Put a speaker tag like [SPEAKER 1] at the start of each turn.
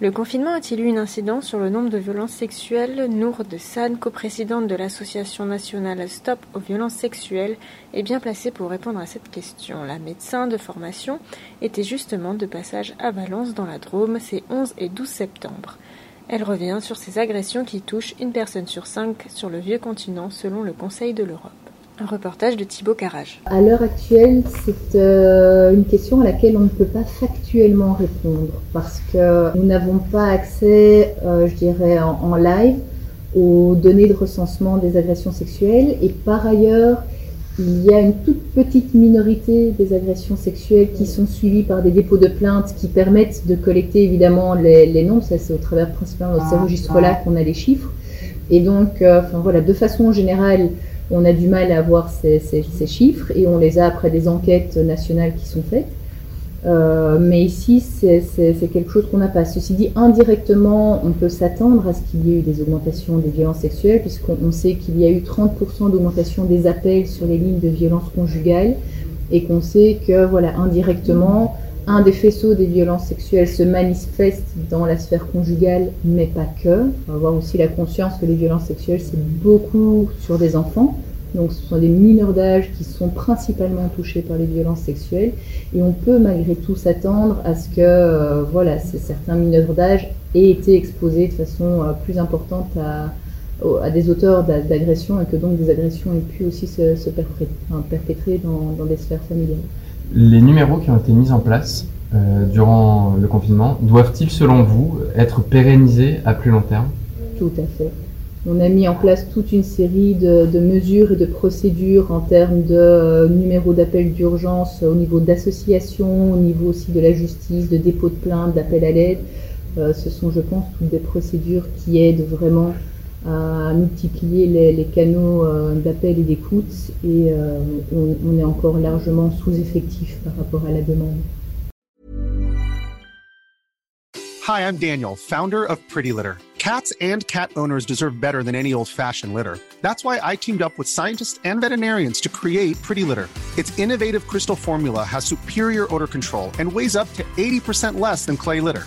[SPEAKER 1] Le confinement a-t-il eu une incidence sur le nombre de violences sexuelles Nour de San, coprésidente de l'association nationale Stop aux violences sexuelles, est bien placée pour répondre à cette question. La médecin de formation était justement de passage à Valence dans la Drôme ces 11 et 12 septembre. Elle revient sur ces agressions qui touchent une personne sur cinq sur le vieux continent selon le Conseil de l'Europe. Un reportage de Thibaut Carrage.
[SPEAKER 2] À l'heure actuelle, c'est euh, une question à laquelle on ne peut pas factuellement répondre parce que nous n'avons pas accès, euh, je dirais, en, en, live aux données de recensement des agressions sexuelles et par ailleurs, il y a une toute petite minorité des agressions sexuelles qui sont suivies par des dépôts de plaintes qui permettent de collecter évidemment les, les nombres. Ça, c'est au travers principalement de ces registres-là qu'on a les chiffres. Et donc, euh, enfin voilà, de façon générale, on a du mal à avoir ces, chiffres et on les a après des enquêtes nationales qui sont faites. Euh, mais ici, c'est quelque chose qu'on n'a pas. Ceci dit, indirectement, on peut s'attendre à ce qu'il y ait eu des augmentations des violences sexuelles, puisqu'on sait qu'il y a eu 30% d'augmentation des appels sur les lignes de violence conjugale, et qu'on sait que, voilà, indirectement, un des faisceaux des violences sexuelles se manifeste dans la sphère conjugale, mais pas que. Il faut avoir aussi la conscience que les violences sexuelles, c'est beaucoup sur des enfants. Donc ce sont des mineurs d'âge qui sont principalement touchés par les violences sexuelles. Et on peut malgré tout s'attendre à ce que euh, voilà, certains mineurs d'âge aient été exposés de façon euh, plus importante à, des auteurs d'agressions et que donc des agressions aient pu aussi se, perpétrer dans, dans des sphères familiales.
[SPEAKER 3] Les numéros qui ont été mis en place euh, durant le confinement doivent-ils, selon vous, être pérennisés à plus long terme?
[SPEAKER 2] Tout à fait. On a mis en place toute une série de, mesures et de procédures en termes de euh, numéros d'appel d'urgence au niveau d'associations, au niveau aussi de la justice, de dépôt de plainte, d'appel à l'aide. Euh, ce sont, je pense, toutes des procédures qui aident vraiment à multiplier les, les canaux euh, d'appel et d'écoute et euh, on, on est encore largement sous-effectif par rapport à la demande.
[SPEAKER 4] Hi, I'm Daniel, founder of Pretty Litter. Cats and cat owners deserve better than any old-fashioned litter. That's why I teamed up with scientists and veterinarians to create Pretty Litter. Its innovative crystal formula has superior odor control and weighs up to 80% less than clay litter.